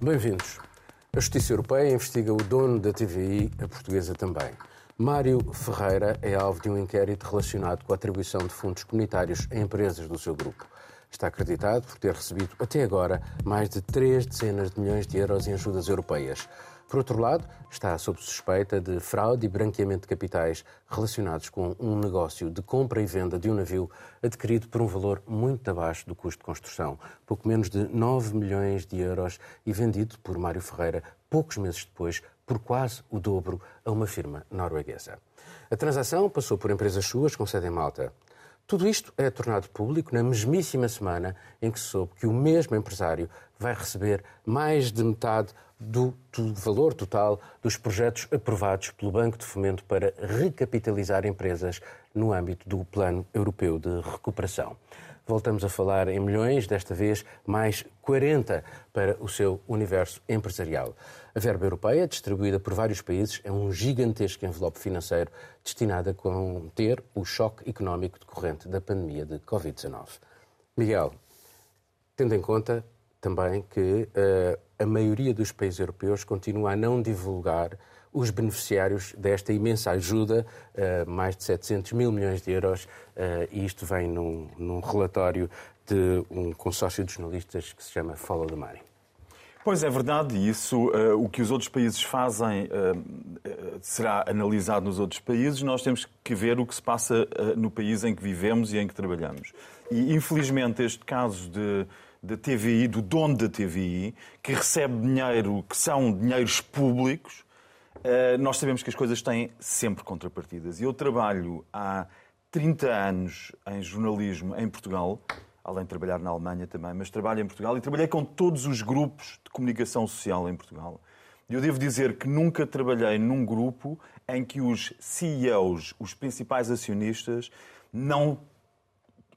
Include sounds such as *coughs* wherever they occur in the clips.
Bem-vindos. A Justiça Europeia investiga o dono da TVI, a portuguesa também. Mário Ferreira é alvo de um inquérito relacionado com a atribuição de fundos comunitários a empresas do seu grupo. Está acreditado por ter recebido até agora mais de três dezenas de milhões de euros em ajudas europeias. Por outro lado, está sob suspeita de fraude e branqueamento de capitais relacionados com um negócio de compra e venda de um navio adquirido por um valor muito abaixo do custo de construção, pouco menos de 9 milhões de euros, e vendido por Mário Ferreira poucos meses depois por quase o dobro a uma firma norueguesa. A transação passou por empresas suas com sede em Malta. Tudo isto é tornado público na mesmíssima semana em que se soube que o mesmo empresário vai receber mais de metade do, do, valor total dos projetos aprovados pelo Banco de Fomento para recapitalizar empresas no âmbito do Plano Europeu de Recuperação. Voltamos a falar em milhões, desta vez mais 40 para o seu universo empresarial. A verba europeia, distribuída por vários países, é um gigantesco envelope financeiro destinado a conter o choque económico decorrente da pandemia de Covid-19. Miguel, tendo em conta também que uh, a maioria dos países europeus continua a não divulgar os beneficiários desta imensa ajuda, uh, mais de 700 mil milhões de euros, uh, e isto vem num, num relatório de um consórcio de jornalistas que se chama Follow the Money. Pois é verdade, e isso, uh, o que os outros países fazem será analisado nos outros países. Nós temos que ver o que se passa no país em que vivemos e em que trabalhamos. E, infelizmente, este caso de, da TVI, do dono da TVI, que recebe dinheiro, que são dinheiros públicos, nós sabemos que as coisas têm sempre contrapartidas. E eu trabalho há 30 anos em jornalismo em Portugal além de trabalhar na Alemanha também, mas trabalho em Portugal e trabalhei com todos os grupos de comunicação social em Portugal. E eu devo dizer que nunca trabalhei num grupo em que os CEOs, os principais acionistas, não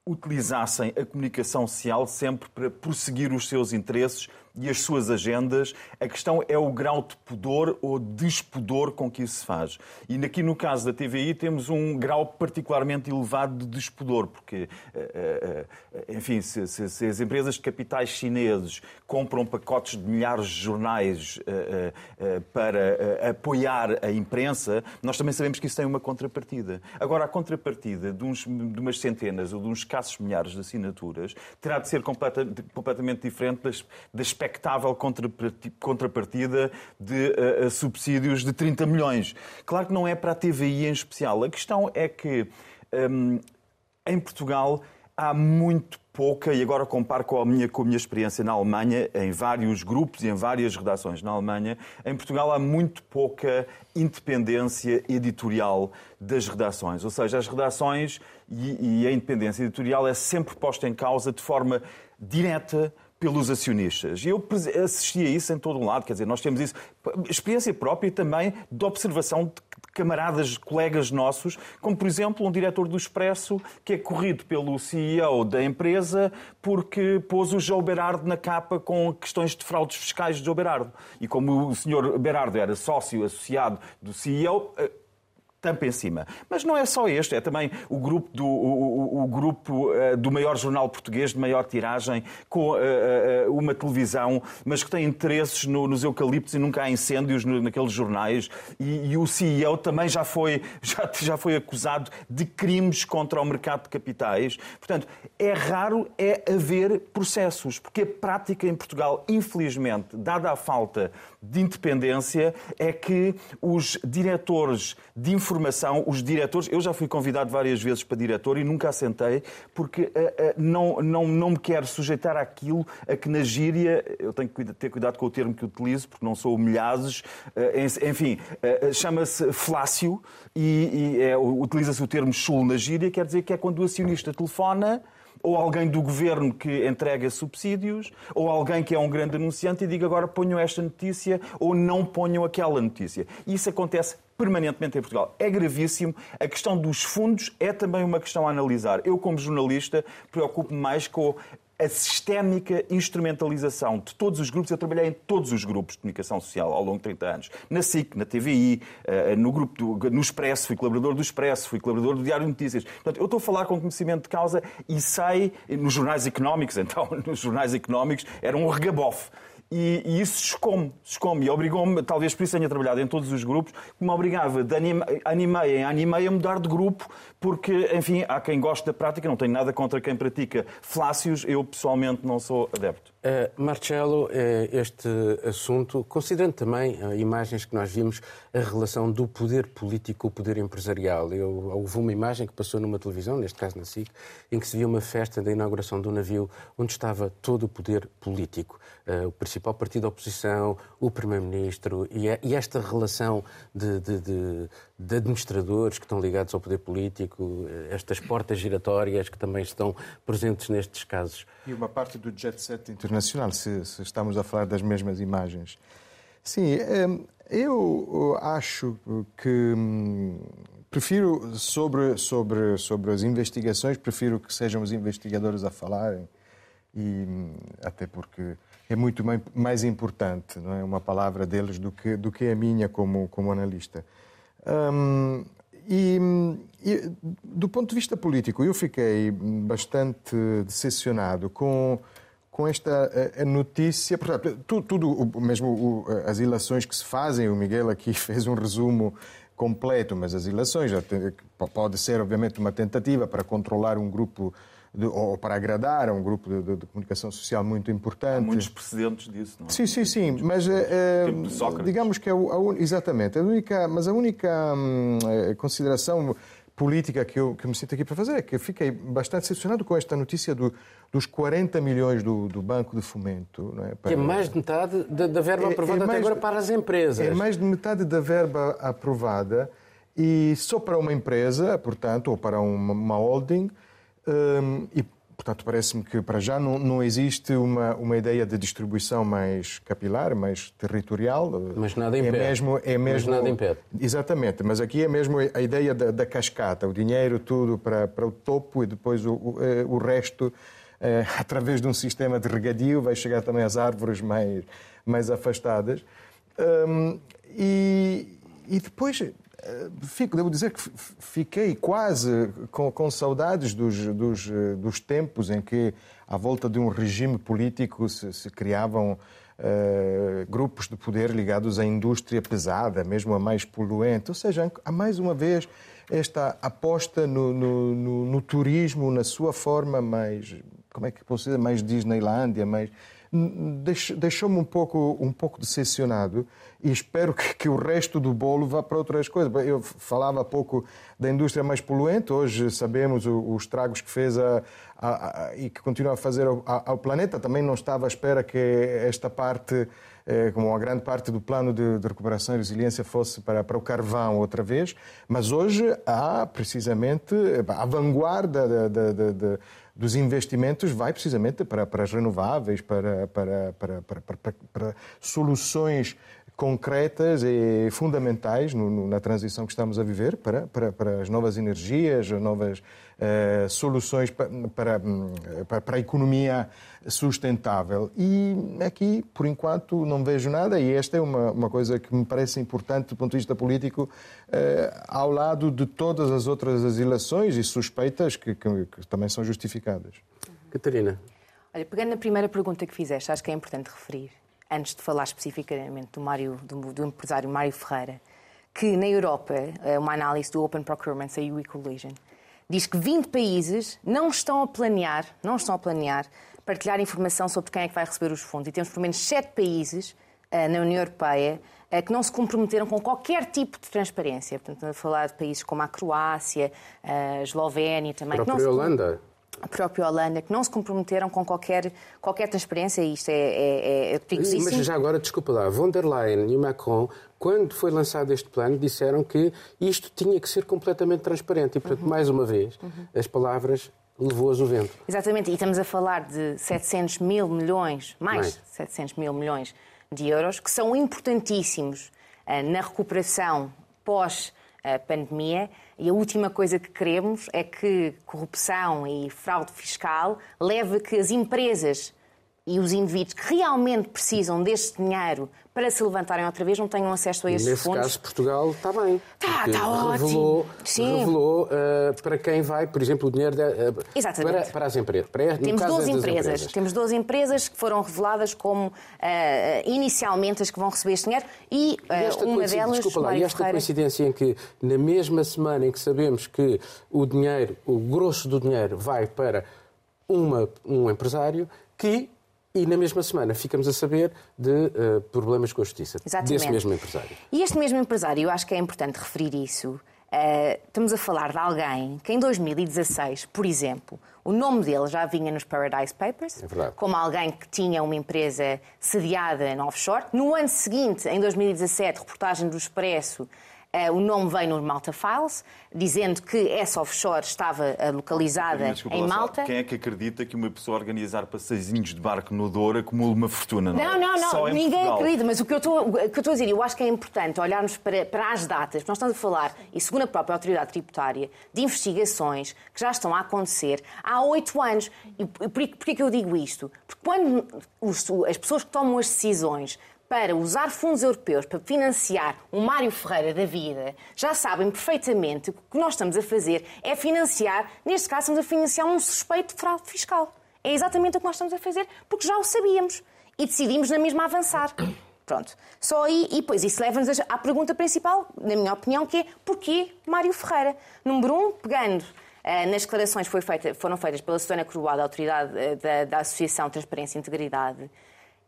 utilizassem a comunicação social sempre para prosseguir os seus interesses e as suas agendas. A questão é o grau de pudor ou despudor com que isso se faz. E aqui no caso da TVI temos um grau particularmente elevado de despudor, porque, eh, eh, eh, enfim, se, as empresas de capitais chineses compram pacotes de milhares de jornais para apoiar a imprensa, nós também sabemos que isso tem uma contrapartida. Agora, a contrapartida de, uns, de umas centenas ou de uns escassos milhares de assinaturas terá de ser completa, completamente diferente das, das expectável contrapartida de uh, subsídios de 30 milhões. Claro que não é para a TVI em especial. A questão é que um, em Portugal há muito pouca, e agora comparo com a, minha, com a minha experiência na Alemanha, em vários grupos e em várias redações na Alemanha, em Portugal há muito pouca independência editorial das redações. Ou seja, as redações e, e a independência editorial é sempre posta em causa de forma direta pelos acionistas. Eu assisti a isso em todo o lado, quer dizer, nós temos isso, experiência própria também de observação de camaradas, colegas nossos, como por exemplo um diretor do Expresso que é corrido pelo CEO da empresa porque pôs o João Berardo na capa com questões de fraudes fiscais de João Berardo. E como o senhor Berardo era sócio associado do CEO, tampa em cima. Mas não é só este, é também o grupo do, o, o, o grupo, uh, do maior jornal português de maior tiragem, com uh, uh, uma televisão, mas que tem interesses no, nos eucaliptos e nunca há incêndios naqueles jornais. E, e, o CEO também já foi, *laughs* já, já foi acusado de crimes contra o mercado de capitais. Portanto, é raro é haver processos, porque a prática em Portugal, infelizmente, dada a falta de independência, é que os diretores de informação informação, os diretores, eu já fui convidado várias vezes para diretor e nunca assentei, porque uh, uh, não, não, não me quero sujeitar àquilo a que na gíria, eu tenho que ter cuidado com o termo que utilizo, porque não sou humilhazes, uh, enfim, chama-se flácio e, e é, utiliza-se o termo chul na gíria, quer dizer que é quando o acionista telefona ou alguém do governo que entrega subsídios, ou alguém que é um grande anunciante e diga agora ponham esta notícia ou não ponham aquela notícia. E isso acontece permanentemente em Portugal. É gravíssimo. A questão dos fundos é também uma questão a analisar. Eu, como jornalista, preocupo-me mais com a sistémica instrumentalização de todos os grupos. Eu trabalhei em todos os grupos de comunicação social ao longo de 30 anos. Na SIC, na TVI, eh, no grupo do, no Expresso, fui colaborador do Expresso, fui colaborador do Diário de Notícias. Portanto, eu estou a falar com conhecimento de causa e sei, nos jornais económicos, *laughs* então, nos jornais económicos, era um regabofe. E, e isso escome, escome. E obrigou-me, talvez por isso tenha trabalhado em todos os grupos, que me obrigava de anime, animei em animei a mudar de grupo, porque, enfim, há quem goste da prática, não tenho nada contra quem pratica flácios, eu pessoalmente não sou adepto. Uh, Marcelo, uh, este assunto, considerando também uh, imagens que nós vimos, a relação do poder político com o poder empresarial. Eu, houve uma imagem que passou numa televisão, neste caso na SIC, em que se via uma festa da inauguração do navio onde estava todo o poder político. Uh, o principal partido da oposição, o Primeiro-Ministro e, e, esta relação de, de, de, de, administradores que estão ligados ao poder político, estas portas giratórias que também estão presentes nestes casos. E uma parte do jet set internacional, se, se estamos a falar das mesmas imagens. Sim, hum, eu acho que hum, prefiro sobre sobre sobre as investigações prefiro que sejam os investigadores a falarem e hum, até porque é muito mais importante não é uma palavra deles do que do que a minha como como analista e, e, do ponto de vista político eu fiquei bastante decepcionado com com esta a, notícia, portanto, tudo, tudo mesmo as ilações que se fazem, o Miguel aqui *laughs* fez um resumo completo, mas as ilações pode ser obviamente uma tentativa para controlar um grupo de, ou para agradar a um grupo de, de, de, comunicação social muito importante. Há muitos precedentes disso, não é? Sim, sim, sim, mas é, digamos que é a, exatamente, a única, mas a única hum, eh, consideração política que eu, que me sinto aqui para fazer é que eu fiquei bastante decepcionado com esta notícia do, dos 40 milhões do, do Banco de Fomento. Não é? Para... Que é mais de metade da, da verba é, aprovada é mais, até agora para as empresas. É mais de metade da verba aprovada e só para uma empresa, portanto, ou para uma, uma holding, um, e Portanto, parece-me que para já não, não existe uma, uma ideia de distribuição mais capilar, mais territorial. Mas nada impede. É mesmo, é mesmo, mas nada impede. Exatamente, mas aqui é mesmo a ideia da, da cascata, o dinheiro tudo para, para o topo e depois o, o, eh, o resto, eh, *laughs* através de um sistema de regadio, vai chegar também às árvores mais, mais afastadas. Um, e, e depois fico, devo dizer que fiquei quase com, com saudades dos, dos, dos, tempos em que, à volta de um regime político, se, se criavam uh, grupos de poder ligados à indústria pesada, mesmo a mais poluente. Ou seja, há mais uma vez esta aposta no, no, no, no turismo na sua forma mais, como é que posso dizer, mais Disneylandia, mais deixou-me um pouco, um pouco decepcionado e espero que, que, o resto do bolo vá para outras coisas. Eu falava há pouco da indústria mais poluente, hoje sabemos os estragos que fez a, a, a, e que continua a fazer ao, ao, planeta. Também não estava à espera que esta parte, eh, como uma grande parte do plano de, de, recuperação e resiliência, fosse para, para o carvão outra vez, mas hoje há precisamente a vanguarda de, de dos investimentos vai precisamente para, para as renováveis, para, para, para soluções concretas e fundamentais no, no, na transição que estamos a viver para, para, para as novas energias, novas uh, soluções para, para, para, a economia sustentável. E aqui, por enquanto, não vejo nada, e esta é uma, uma coisa que me parece importante do ponto de vista político, uh, ao lado de todas as outras asilações e suspeitas que, que, que também são justificadas. Catarina. Olha, pegando na primeira pergunta que fizeste, acho que é importante referir antes de falar especificamente do, Mário, do, do empresário Mário Ferreira, que na Europa, é uma análise do Open Procurement, a UE Collision, diz que 20 países não estão a planear, não estão a planear partilhar informação sobre quem é que vai receber os fundos. E temos pelo menos 7 países uh, na União Europeia uh, que não se comprometeram com qualquer tipo de transparência. Portanto, a falar de países como a Croácia, a Eslovénia também. A própria Holanda a própria Holanda, que não se comprometeram com qualquer, qualquer transparência, e isto é, é, é perigosíssimo. Mas já agora, desculpa lá, von der Leyen e Macron, quando foi lançado este plano, disseram que isto tinha que ser completamente transparente. E, portanto, uhum. mais uma vez, uhum. as palavras levou-as o vento. Exatamente, e estamos a falar de 700 mil milhões, mais, mais. 700 mil milhões de euros, que são importantíssimos uh, na recuperação pós a pandemia e a última coisa que queremos é que corrupção e fraude fiscal leve que as empresas e os indivíduos que realmente precisam deste dinheiro para se levantarem outra vez não tenham acesso a estes Nesse fundos. caso, Portugal está bem. Tá, porque tá ótimo. revelou, Sim. revelou uh, para quem vai, por exemplo, o dinheiro de, uh, Exatamente. para, para as empresas. Para, Temos caso 12 das empresas. Temos 12 empresas que foram reveladas como uh, inicialmente as que vão receber este dinheiro e, E uma delas, desculpa lá, e esta Ferreira, coincidência em que, na mesma semana em que sabemos que o dinheiro, o grosso do dinheiro, vai para uma, um empresário, que, e na mesma semana ficamos a saber de uh, problemas com a justiça Exatamente. desse mesmo empresário. E este mesmo empresário, eu acho que é importante referir isso. eh, estamos a falar de alguém que em 2016, por exemplo, o nome dele já vinha nos Paradise Papers, É como alguém que tinha uma empresa sediada no offshore. No ano seguinte, em 2017, reportagem do Expresso, o nome veio no Malta Files, dizendo que essa offshore estava eh, localizada Desculpa em. Malta. Quem é que acredita que uma pessoa organizar passeizinhos de barco no Douro acumula uma fortuna? Não, não, não, Só em ninguém Portugal. acredita, mas o que, eu estou, o que eu estou a dizer, eu acho que é importante olharmos para, para as datas, porque nós estamos a falar, e segundo a própria autoridade tributária, de investigações que já estão a acontecer há oito anos. E por- porquê que eu digo isto? Porque quando os- as pessoas que tomam as decisões para usar fundos europeus para financiar o Mário Ferreira da vida, já sabem perfeitamente que o que nós estamos a fazer é financiar, neste caso, estamos a financiar um suspeito de fraude fiscal. É exatamente o que nós estamos a fazer, porque já o sabíamos e decidimos na mesma avançar. *coughs* Pronto. Só aí, e depois isso leva-nos à pergunta principal, na minha opinião, que é porquê Mário Ferreira? Número um, pegando eh, nas declarações que foi feita- foram feitas pela Susana da autoridade eh, da, da Associação Transparência e Integridade,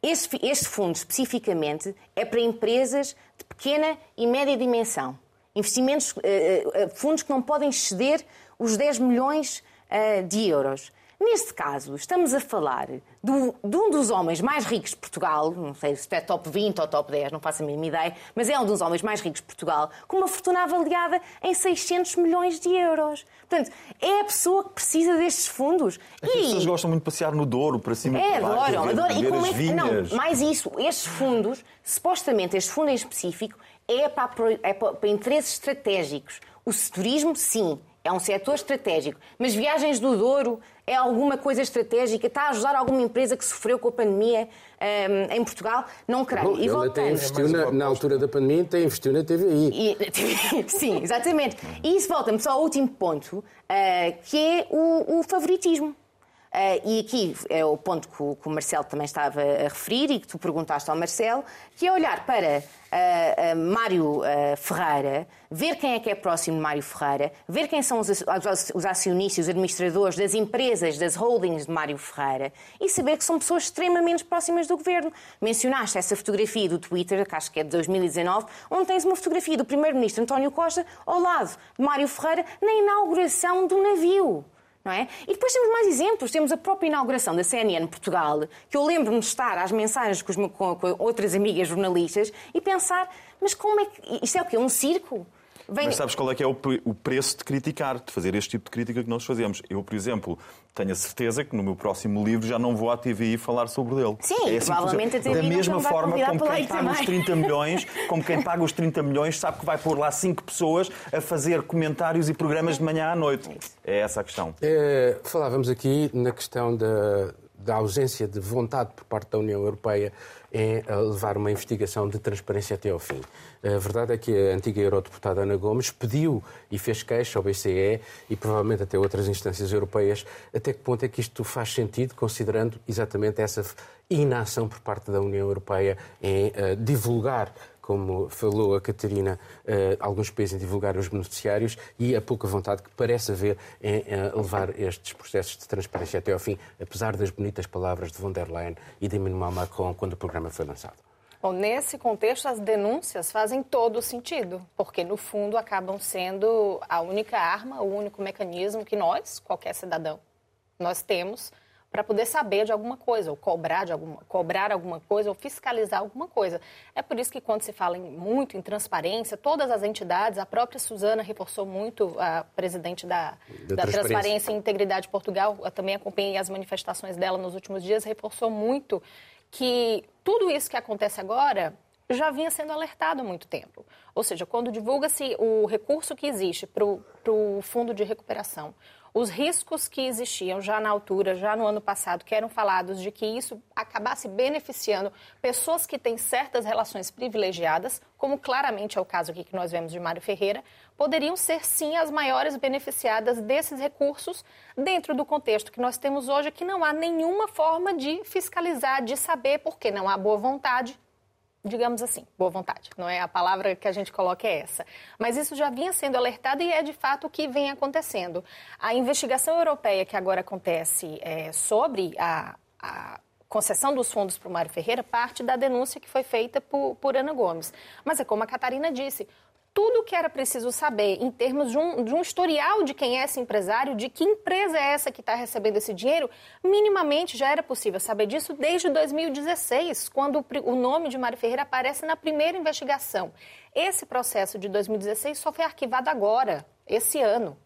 este, fundo especificamente é para empresas de pequena e média dimensão. Investimentos, eh, eh, fundos que não podem exceder os 10 milhões eh, de euros. Neste caso, estamos a falar do- de um dos homens mais ricos de Portugal, não sei se é top 20 ou top 10, não faço a mínima ideia, mas é um dos homens mais ricos de Portugal, com uma fortuna avaliada em 600 milhões de euros. Portanto, é a pessoa que precisa destes fundos. As pessoas gostam muito de passear no Douro, para cima É, e para baixo, adoram, adoram. E como é que. Não, mais isso, estes fundos, supostamente este fundo em específico, é para, é para, para interesses estratégicos. O turismo, sim, é um setor estratégico. Mas viagens do Douro é alguma coisa estratégica? Está a ajudar alguma empresa que sofreu com a pandemia hum, em Portugal? Não creio. Bom, e ele até investiu na, na altura da pandemia, até investiu na TVI. E- *laughs* sim, exatamente. E isso volta-me só ao último ponto, ah, que é o, o favoritismo. Ah, e aqui é o ponto que o, que o Marcelo também estava a referir e que tu perguntaste ao Marcelo, que é olhar para ah, ah, Mário ah, Ferreira, ver quem é que é próximo de Mário Ferreira, ver quem são os, os- os acionistas, os administradores das empresas, das holdings de Mário Ferreira e saber que são pessoas extremamente próximas do governo. Mencionaste essa fotografia do Twitter, que acho que é de 2019, onde tens uma fotografia do primeiro-ministro António Costa ao lado de Mário Ferreira na inauguração do navio. Não é? E depois temos mais exemplos. Temos a própria inauguração da CNN Portugal, que eu lembro-me de estar às mensagens com, os com- com outras amigas jornalistas e pensar, mas como é que. Isto é o quê? Um circo? Vem- Mas sabes qual é que é o pre- o preço de criticar, de fazer este tipo de crítica que nós fazemos? Eu, por exemplo, tenho a certeza que no meu próximo livro já não vou à TVI falar sobre ele. Sim, é provavelmente a. TVI Da mesma forma como quem paga os também. 30 *laughs* milhões, como quem paga os 30 milhões sabe que vai pôr lá cinco pessoas a fazer comentários e programas de manhã à noite. É essa a questão. Eh, falávamos aqui na questão da, da ausência de vontade por parte da União Europeia eh, levar uma investigação de transparência até ao fim. A verdade é que a antiga eurodeputada Ana Gomes pediu e fez queixa ao BCE e provavelmente até outras instâncias europeias até que ponto é que isto faz sentido, considerando exatamente essa inação por parte da União Europeia em eh, divulgar como falou a Catarina, eh, alguns países em divulgar os beneficiários e a pouca vontade que parece haver em eh, levar estes processos de transparência até ao fim, apesar das bonitas palavras de von der Leyen e de Emmanuel Macron quando o programa foi lançado. Bom, nesse contexto, as denúncias fazem todo o sentido, porque, no fundo, acabam sendo a única arma, o único mecanismo que nós, qualquer cidadão, nós temos para poder saber de alguma coisa, ou cobrar, de alguma, cobrar alguma coisa, ou fiscalizar alguma coisa. É por isso que, quando se fala em, muito em transparência, todas as entidades, a própria Suzana reforçou muito, a presidente da, Da da Transparência. Transparência e Integridade de Portugal, eu também acompanhei as manifestações dela nos últimos dias, reforçou muito que tudo isso que acontece agora já vinha sendo alertado há muito tempo. Ou seja, quando divulga-se o recurso que existe para o fundo de recuperação, os riscos que existiam já na altura, já no ano passado, que eram falados de que isso acabasse beneficiando pessoas que têm certas relações privilegiadas, como claramente é o caso aqui que nós vemos de Mário Ferreira, poderiam ser sim as maiores beneficiadas desses recursos dentro do contexto que nós temos hoje, que não há nenhuma forma de fiscalizar, de saber, porque não há boa vontade digamos assim, boa vontade. Não é a palavra que a gente coloca é essa. Mas isso já vinha sendo alertado e é de fato o que vem acontecendo. A investigação europeia que agora acontece é, sobre a, a concessão dos fundos para o Mário Ferreira parte da denúncia que foi feita por, por Ana Gomes. Mas é como a Catarina disse, tudo o que era preciso saber em termos de um, de um, historial de quem é esse empresário, de que empresa é essa que está recebendo esse dinheiro, minimamente já era possível saber disso desde 2016, quando o nome de Mário Ferreira aparece na primeira investigação. Esse processo de 2016 só foi arquivado agora, esse ano.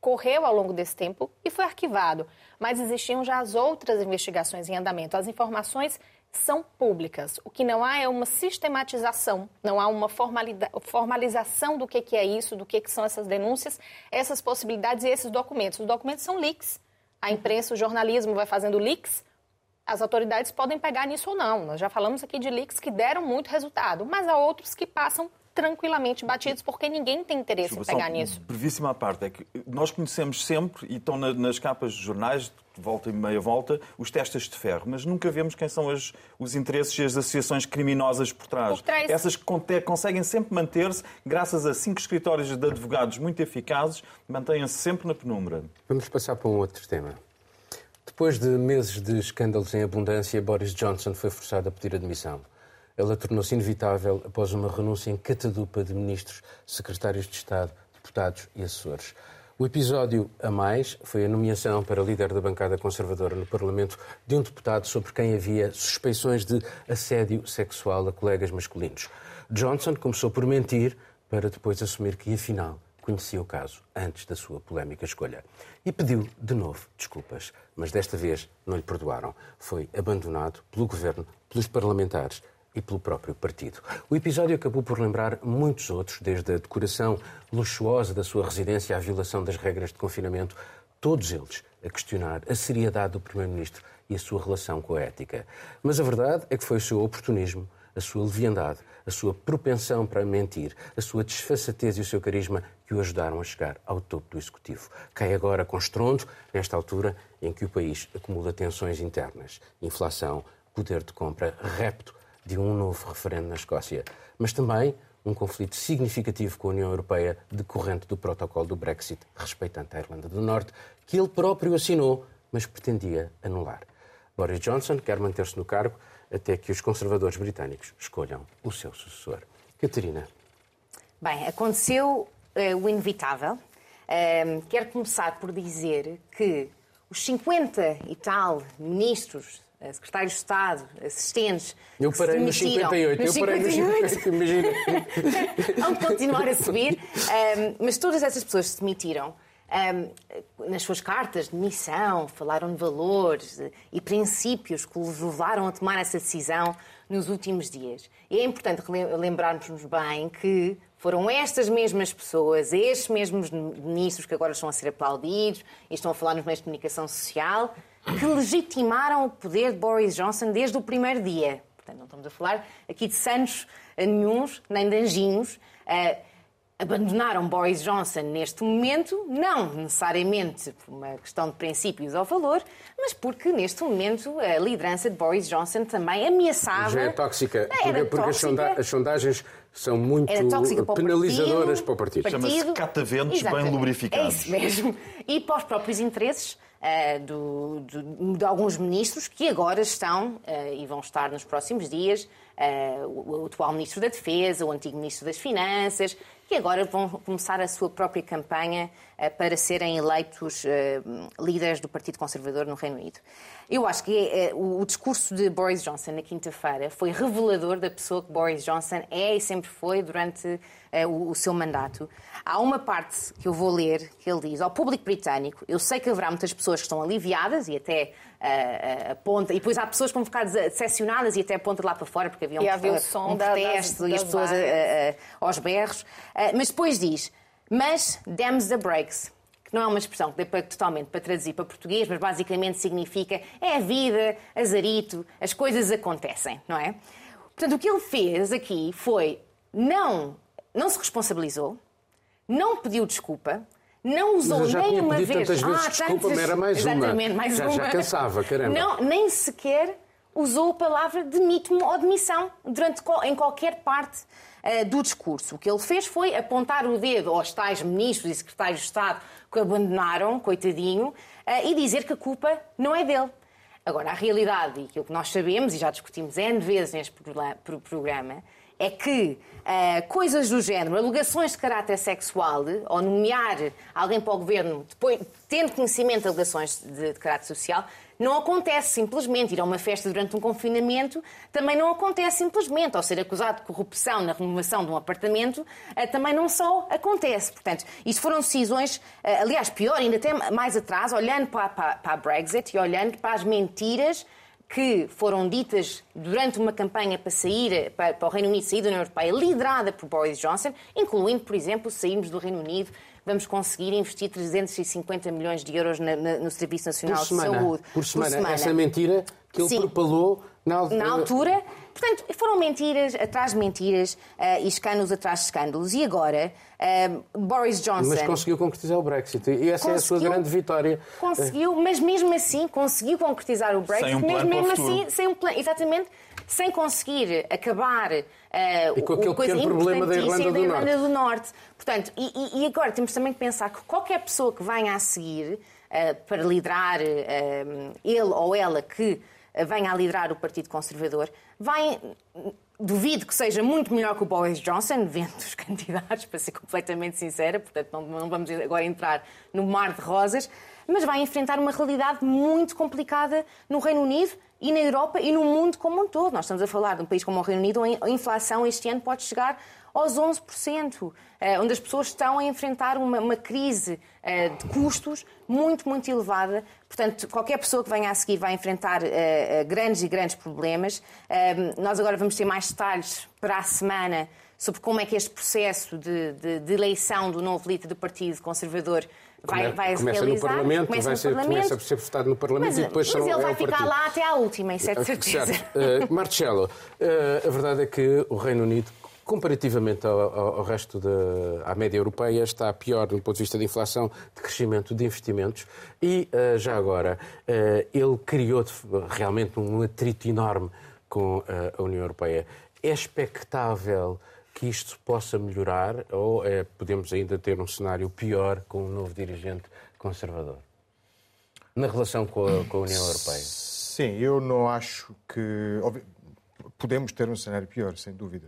Correu ao longo desse tempo e foi arquivado. Mas existiam já as outras investigações em andamento. As informações são públicas. O que não há é uma sistematização, não há uma formalização do que, é isso, do que, são essas denúncias, essas possibilidades e esses documentos. Os documentos são leaks. A imprensa, o jornalismo vai fazendo leaks, as autoridades podem pegar nisso ou não. Nós já falamos aqui de leaks que deram muito resultado, mas há outros que passam tranquilamente batidos porque ninguém tem interesse em pegar nisso. Brevíssima parte é que nós conhecemos sempre e estão nas capas de jornais volta e meia volta os testas de ferro, mas nunca vemos quem são as, os interesses e as associações criminosas por trás. Por trás... Essas conseguem sempre manter-se graças a cinco escritórios de advogados muito eficazes, mantêm-se sempre na penumbra. Vamos passar para um outro tema. Depois de meses de escândalos em abundância, Boris Johnson foi forçado a pedir admissão ela tornou-se inevitável após uma renúncia em catadupa de ministros, secretários de Estado, deputados e assessores. O episódio a mais foi a nomeação para líder da bancada conservadora no Parlamento de um deputado sobre quem havia suspeições de assédio sexual a colegas masculinos. Johnson começou por mentir para depois assumir que, afinal, conhecia o caso antes da sua polémica escolha. E pediu de novo desculpas, mas desta vez não lhe perdoaram. Foi abandonado pelo governo, pelos parlamentares e pelo próprio partido. O episódio acabou por lembrar muitos outros, desde a decoração luxuosa da sua residência à violação das regras de confinamento, todos eles a questionar a seriedade do Primeiro-Ministro e a sua relação com a ética. Mas a verdade é que foi o seu oportunismo, a sua leviandade, a sua propensão para mentir, a sua desfaçatez e o seu carisma que o ajudaram a chegar ao topo do Executivo. Cai agora com estrondo, nesta altura em que o país acumula tensões internas, inflação, poder de compra, repto de um novo referendo na Escócia, mas também um conflito significativo com a União Europeia decorrente do protocolo do Brexit respeitante à Irlanda do Norte, que ele próprio assinou, mas pretendia anular. Boris Johnson quer manter-se no cargo até que os conservadores britânicos escolham o seu sucessor. Catarina. Bem, aconteceu uh, o inevitável. Uh, quero começar por dizer que os 50 e tal ministros secretários de Estado, assistentes. Eu parei nos 58, nos eu parei nos 58, imagina. *laughs* Vão continuar a subir, um, mas todas essas pessoas se demitiram. Um, nas suas cartas de missão, falaram de valores e princípios que os levaram a tomar essa decisão nos últimos dias. E é importante lembrarmos-nos bem que foram estas mesmas pessoas, estes mesmos ministros que agora estão a ser aplaudidos e estão a falar nos meios de comunicação social, que legitimaram o poder de Boris Johnson desde o primeiro dia. Portanto, não estamos a falar aqui de santos nenhums, nem de anjinhos. Uh, abandonaram Boris Johnson neste momento, não necessariamente por uma questão de princípios ou valor, mas porque neste momento a liderança de Boris Johnson também ameaçava. Já é tóxica, porque, porque tóxica. As, sondagens são muito penalizadoras para o partido. partido. Chama-se cataventos bem lubrificados. É isso mesmo. E para os próprios interesses do, do, de alguns ministros que agora estão uh, e vão estar nos próximos dias, uh, o, o atual Ministro da Defesa, o antigo Ministro das Finanças, que agora vão começar a sua própria campanha para serem eleitos líderes do Partido Conservador no Reino Unido. Eu acho que é, o discurso de Boris Johnson na quinta-feira foi revelador da pessoa que Boris Johnson é e sempre foi durante o, seu mandato. Há uma parte que eu vou ler que ele diz ao público britânico: eu sei que haverá muitas pessoas que estão aliviadas e até uh, aponta, e depois há pessoas que vão ficar decepcionadas e até aponta lá para fora porque havia um, havia o som um protesto e as pessoas uh, aos berros. mas depois diz: mas demos the breaks não é uma expressão que dê para, totalmente para traduzir para português, mas basicamente significa é a vida, azarito, as coisas acontecem, não é? Portanto, o que ele fez aqui foi não, não se responsabilizou, não pediu desculpa, não usou nem uma vez. tantas vezes desculpa, mas era mais uma. Exatamente, mais Já- uma. já cansava, caramba. Não, nem sequer usou a palavra demite-me ou demissão durante, em qualquer parte eh, do discurso. O que ele fez foi apontar o dedo aos tais ministros e secretários de Estado que o abandonaram, coitadinho, eh, e dizer que a culpa não é dele. Agora, a realidade, e aquilo que nós sabemos, e já discutimos N vezes neste programa, é que eh, coisas do género, alegações de caráter sexual, ou nomear alguém para o governo, depois, tendo conhecimento de alegações de, de caráter social, não acontece simplesmente. Ir a uma festa durante um confinamento também não acontece simplesmente. Ou ser acusado de corrupção na renovação de um apartamento eh, também não só acontece. Portanto, isto foram decisões, eh, aliás, pior, ainda até mais atrás, olhando para, para, para a Brexit e olhando para as mentiras que foram ditas durante uma campanha para sair para, para o Reino Unido sair da União Europeia, liderada por Boris Johnson, incluindo, por exemplo, saímos do Reino Unido, vamos conseguir investir 350 milhões de euros na- na- no Serviço Nacional Por semana. de Saúde. Por semana. Essa mentira que ele Sim. propalou na altura. Na altura, portanto, foram mentiras atrás de mentiras eh, e escândalos atrás de escândalos. E agora, eh, Boris Johnson. Mas conseguiu concretizar o Brexit. E essa é a sua grande vitória. Conseguiu, mas mesmo assim conseguiu concretizar o Brexit, Sem um plano para o mesmo assim, sem um plano, exatamente, sem conseguir acabar eh, E com o- aquele pequeno problema da Irlanda do da Irlanda Norte. do Norte. Portanto, e, e- agora temos também que pensar que qualquer pessoa que venha a seguir eh, para liderar eh, ele ou ela que venha a liderar o Partido Conservador, vai. Duvido que seja muito melhor que o Boris Johnson, vendo os *laughs* candidatos, para ser completamente sincera, portanto não, não vamos agora entrar no mar de rosas, mas vai enfrentar uma realidade muito complicada no Reino Unido e na Europa e no mundo como um todo. Nós estamos a falar de um país como o Reino Unido, onde a inflação este ano pode chegar aos 11%, eh, onde as pessoas estão a enfrentar uma, uma crise eh, de custos muito, muito elevada. Portanto, qualquer pessoa que venha a seguir vai enfrentar eh, grandes e grandes problemas. Eh, Nós agora vamos ter mais detalhes para a semana sobre como é que este processo de, de- de eleição do novo líder do Partido Conservador vai, vai se começa realizar. no Parlamento, Começa vai no ser, Parlamento. começa a ser votado no Parlamento Mas, e depois mas ele é vai ficar partido. lá até à última, isso é de certeza. Certo. Uh, Marcelo, a verdade é que o Reino Unido, comparativamente ao, ao- ao resto da à média europeia, está pior do ponto de vista de inflação, de crescimento de investimentos e, uh, já agora, uh, ele criou realmente um atrito enorme com uh, a União Europeia. É expectável que isto possa melhorar ou eh, podemos ainda ter um cenário pior com um novo dirigente conservador? Na relação com a, com a União Europeia. Sim, eu não acho que. Podemos ter um cenário pior, sem dúvida.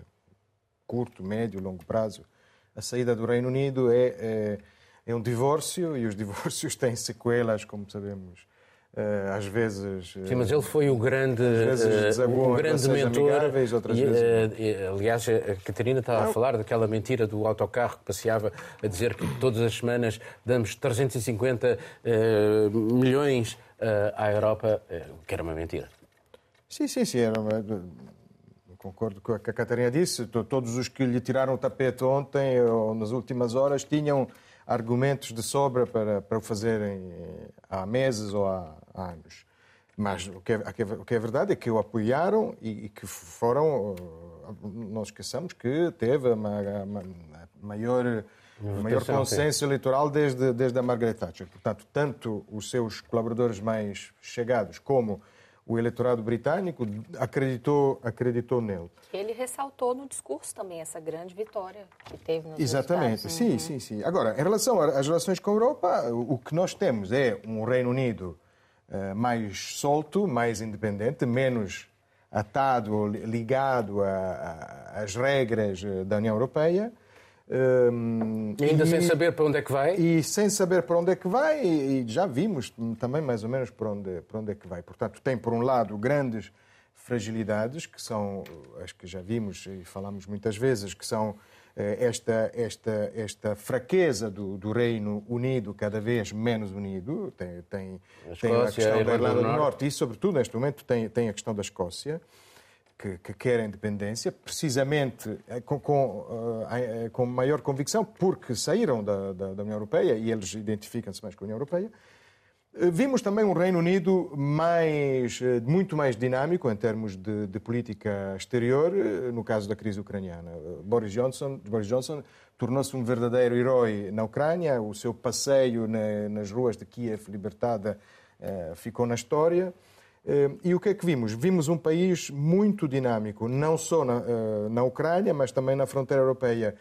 Curto, médio, longo prazo. A saída do Reino Unido é, é, é um divórcio e os *laughs* divórcios têm sequelas, como sabemos, eh, às vezes. Sim, mas ele foi o grande, eh, desaguam o grande mentor. amigáveis, outras e, vezes eh, aliás, a Catarina estava a falar daquela mentira do autocarro que passeava a dizer que todas as semanas damos 350 eh, milhões eh, à Europa, eh, que era uma mentira. Sim, sim, sim. Era uma... Concordo com o que a Catarina disse. To- Todos os que lhe tiraram o tapete ontem ou nas últimas horas tinham argumentos de sobra para, para o fazerem eh, há meses ou há, há anos. Mas o que, é, o que é verdade é que o apoiaram e, e que foram. eh, Não esqueçamos que teve uma, maior. o maior consenso eleitoral desde, desde a Margaret Thatcher. Portanto, tanto os seus colaboradores mais chegados como o eleitorado britânico acreditou, acreditou nele. Ele ressaltou no discurso também essa grande vitória que teve nos Exatamente, sim, sim, sim. Agora, em relação às relações com a Europa, o que nós temos é um Reino Unido eh, mais solto, mais independente, menos atado ligado às regras eh, da União Europeia. Hum, E ainda e- sem saber para onde é que vai. e sem saber para onde é que vai, e e já vimos também mais ou menos para onde, para onde é que vai. Portanto, tem por um lado grandes fragilidades, que são as que já vimos e falamos muitas vezes, que são eh, esta, esta, esta fraqueza do, do Reino Unido cada vez menos unido, tem, tem, A tem a Escócia, questão a da Irlanda do Norte. Norte e, sobretudo, neste momento tem, tem a questão da Escócia. Que, que quer a independência, precisamente com, com, com, maior convicção, porque saíram da, da, da União Europeia e eles identificam-se mais com a União Europeia. Vimos também um Reino Unido mais, muito mais dinâmico em termos de, de, política exterior, no caso da crise ucraniana. Boris Johnson, Boris Johnson tornou-se um verdadeiro herói na Ucrânia, o seu passeio na, nas ruas de Kiev libertada eh, ficou na história. Eh, e o que é que vimos? Vimos um país muito dinâmico, não só na, eh, na Ucrânia, mas também na fronteira europeia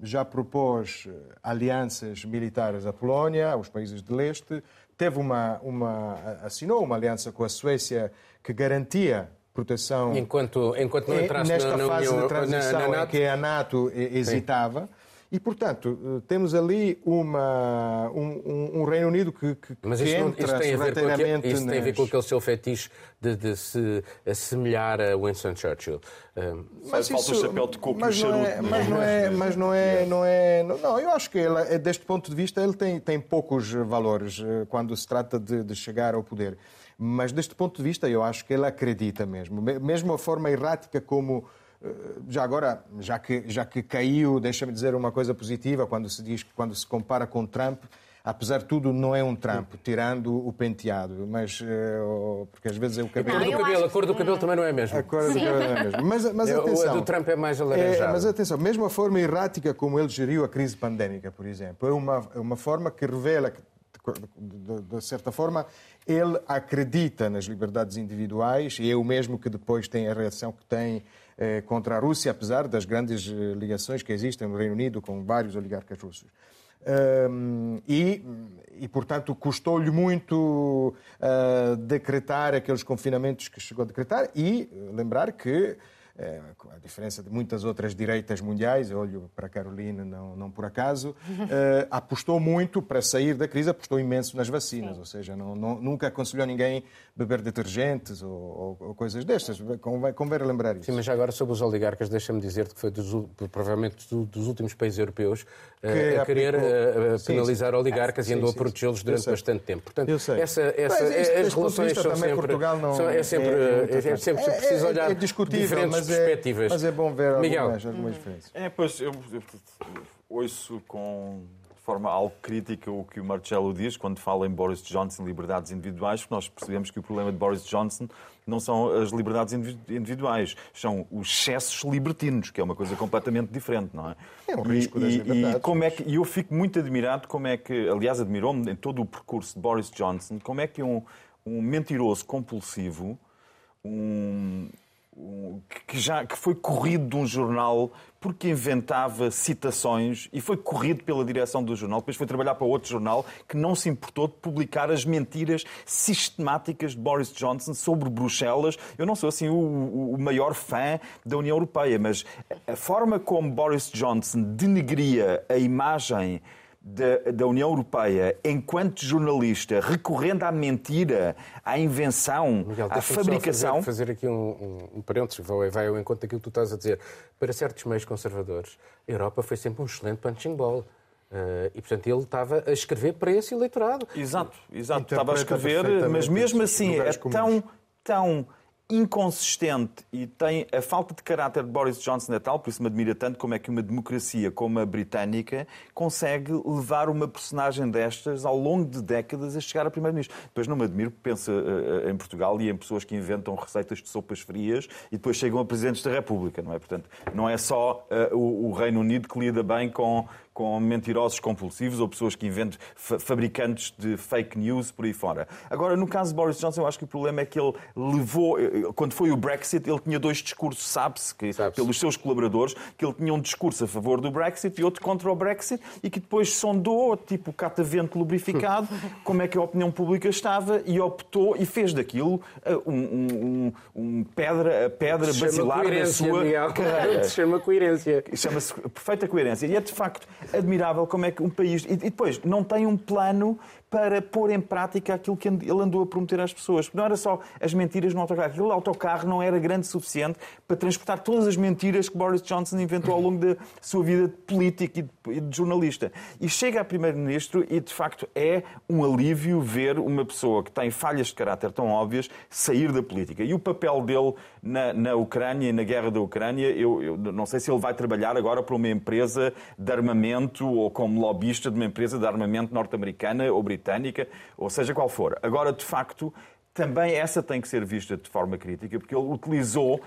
já propôs eh, alianças militares à Polónia, aos países de leste, teve uma, uma, assinou uma aliança com a Suécia que garantia proteção enquanto enquanto não nesta na, fase União, de transição na, na em que a NATO hesitava. Sim. E, portanto, eh, temos ali uma, um, um Reino Unido que, que, Mas isso, não, isso tem a ver com aquele, isso nas... tem a ver com aquele seu fetiche de, de se assemelhar a Winston Churchill. mas falta o chapéu de coco mas, não é, charuto, mas não é, mas não é, não é, não, eu acho que ele, é, deste ponto de vista ele tem, tem poucos valores eh, quando se trata de, de chegar ao poder. Mas deste ponto de vista eu acho que ele acredita mesmo, mesmo a forma errática como já agora, já que, já que caiu, deixa-me dizer uma coisa positiva, quando se diz que quando se compara com Trump, apesar de tudo, não é um Trump, tirando o penteado, mas uh, porque às vezes é o cabelo. A cor do cabelo, a cor do cabelo também não é mesmo. A cor do cabelo não é mesmo. Mas, mas *laughs* atenção. O do Trump é mais alaranjado. É, mas atenção, mesmo a forma errática como ele geriu a crise pandémica, por exemplo, é uma, é uma forma que revela que, de, de, de certa forma, ele acredita nas liberdades individuais e é o mesmo que depois tem a reação que tem eh, contra a Rússia, apesar das grandes eh, ligações que existem no Reino Unido com vários oligarcas russos. Um, e, e, portanto, custou-lhe muito uh, decretar aqueles confinamentos que chegou a decretar e lembrar que é, a diferença de muitas outras direitas mundiais, eu olho para a Carolina não, não por acaso, *laughs* eh, apostou muito para sair da crise, apostou imenso nas vacinas, Sim. ou seja, não, não, nunca aconselhou ninguém beber detergentes ou, ou, ou coisas destas. Convém, convém lembrar isso. Sim, mas agora sobre os oligarcas, deixa-me dizer que foi dos, provavelmente dos últimos países europeus que a querer aplicou... penalizar sim, oligarcas sim, e andou sim, a protegê-los durante bastante tempo. Portanto, essa, essa, as relações são sempre, Portugal não são, é sempre, é, é, é sempre preciso olhar é, discutível, mas perspectivas. mas é bom ver Miguel. algumas, algumas diferenças. É, pois eu, eu, ouço com forma algo crítica o que o Marcelo diz quando fala em Boris Johnson e liberdades individuais, porque nós percebemos que o problema de Boris Johnson não são as liberdades individuais, são os excessos libertinos, que é uma coisa completamente diferente, não é? É um risco e, das liberdades. E, como é que, e eu fico muito admirado como é que, aliás, admirou-me em todo o percurso de Boris Johnson, como é que um, um mentiroso compulsivo, um, que já que foi corrido de um jornal porque inventava citações e foi corrido pela direção do jornal, depois foi trabalhar para outro jornal que não se importou de publicar as mentiras sistemáticas de Boris Johnson sobre Bruxelas. Eu não sou assim o, o maior fã da União Europeia, mas a forma como Boris Johnson denegria a imagem da, da, União Europeia, enquanto jornalista, recorrendo à mentira, à invenção, Miguel, à fabricação. Fazer, fazer aqui um, um, um parênteses, vai, vai ao encontro daquilo que tu estás a dizer. Para certos meios conservadores, a Europa foi sempre um excelente punching ball. Uh, e, portanto, ele estava a escrever para esse eleitorado. Exato, exato. Estava a escrever, mas mesmo assim é tão, tão inconsistente e tem a falta de caráter de Boris Johnson é tal, por isso me admira tanto como é que uma democracia como a britânica consegue levar uma personagem destas ao longo de décadas a chegar a primeiro-ministro. Depois não me admiro, pensa uh, em Portugal e em pessoas que inventam receitas de sopas frias e depois chegam a presidentes da República, não é? Portanto, não é só uh, o, o Reino Unido que lida bem com com mentirosos compulsivos ou pessoas que inventam fabricantes de fake news por aí fora. Agora, no caso de Boris Johnson, eu acho que o problema é que ele levou, eh, quando foi o Brexit, ele tinha dois discursos, sabe-se, sabe pelos seus colaboradores, que ele tinha um discurso a favor do Brexit e outro contra o Brexit e que depois sondou, tipo catavento lubrificado, *laughs* como é que a opinião pública estava e optou e fez daquilo eh, um, um, um pedra, a pedra basilar da sua Miguel. carreira. *laughs* Se chama coerência. Chama-se perfeita coerência. E é de facto admirável como é que um país. E depois, não tem um plano para pôr em prática aquilo que ele andou a prometer às pessoas. Não era só as mentiras no autocarro. Aquele autocarro não era grande o suficiente para transportar todas as mentiras que Boris Johnson inventou ao longo da sua vida de político e de jornalista. E chega a Primeiro-Ministro e, de facto, é um alívio ver uma pessoa que tem falhas de caráter tão óbvias sair da política. E o papel dele na, na Ucrânia e na guerra da Ucrânia, eu, eu não sei se ele vai trabalhar agora para uma empresa de armamento ou como lobbyista de uma empresa de armamento norte-americana ou britânica britânica, ou seja qual for. Agora, de facto, também essa tem que ser vista de forma crítica, porque ele utilizou,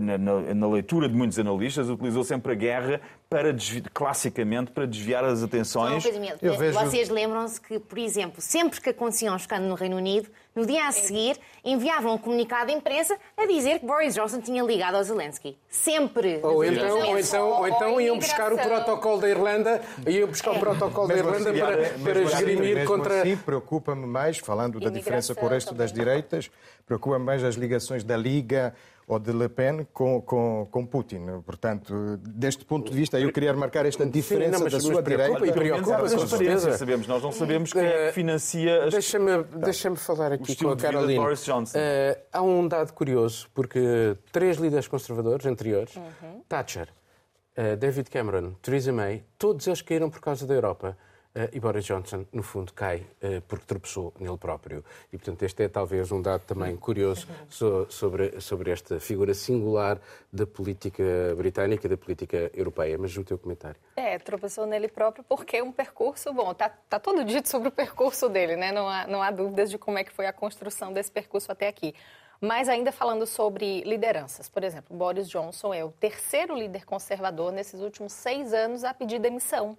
na, na, na leitura de muitos analistas, utilizou sempre a guerra para classicamente para desviar as atenções. Eu vejo... Vocês lembram-se que, por exemplo, sempre que acontecia um escândalo no Reino Unido, no dia a seguir enviavam um comunicado à imprensa a dizer que Boris Johnson tinha ligado ao Zelensky. Sempre. Ou então, ou então, ou então iam buscar o protocolo da Irlanda, iam buscar o protocolo da Irlanda para, para esgrimir contra. Sim, preocupa-me mais, falando da diferença com o resto das direitas, preocupa-me mais as ligações da Liga ou de Le Pen com, com, com Putin. Portanto, deste ponto de vista, eu queria marcar esta diferença Sim, não, da sua direita. E preocupa, com certeza. Sabemos, nós não sabemos quem é que financia... As... Deixa-me deixa falar aqui com a Carolina. Uh, há um dado curioso, porque três líderes conservadores anteriores, uhum. Thatcher, uh, David Cameron, Theresa May, todos eles caíram por causa da Europa. Uh, e Boris Johnson, no fundo, cai uh, porque tropeçou nele próprio. E, portanto, este é talvez um dado também curioso so, sobre, sobre esta figura singular da política britânica da política europeia. Mas o teu comentário. É, tropeçou nele próprio porque é um percurso, bom, está tá todo dito sobre o percurso dele, né? Não há, não há dúvidas de como é que foi a construção desse percurso até aqui. Mas ainda falando sobre lideranças, por exemplo, Boris Johnson é o terceiro líder conservador nesses últimos seis anos a pedir demissão.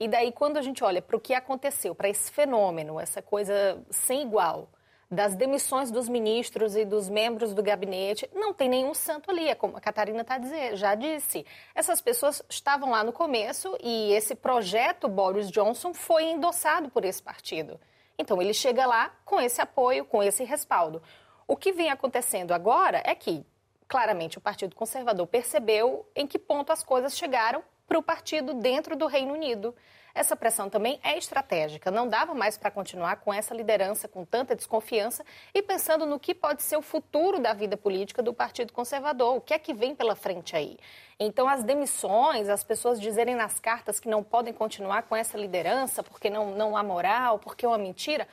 E daí, quando a gente olha para o que aconteceu, para esse fenômeno, essa coisa sem igual, das demissões dos ministros e dos membros do gabinete, não tem nenhum santo ali, é como a Catarina tá dizer, já disse. Essas pessoas estavam lá no começo e esse projeto Boris Johnson foi endossado por esse partido. Então ele chega lá com esse apoio, com esse respaldo. O que vem acontecendo agora é que, claramente, o Partido Conservador percebeu em que ponto as coisas chegaram para o partido dentro do Reino Unido. Essa pressão também é estratégica. Não dava mais para continuar com essa liderança com tanta desconfiança e pensando no que pode ser o futuro da vida política do Partido Conservador. O que é que vem pela frente aí? Então, as demissões, as pessoas dizerem nas cartas que não podem continuar com essa liderança porque não, não há moral, porque é uma mentira.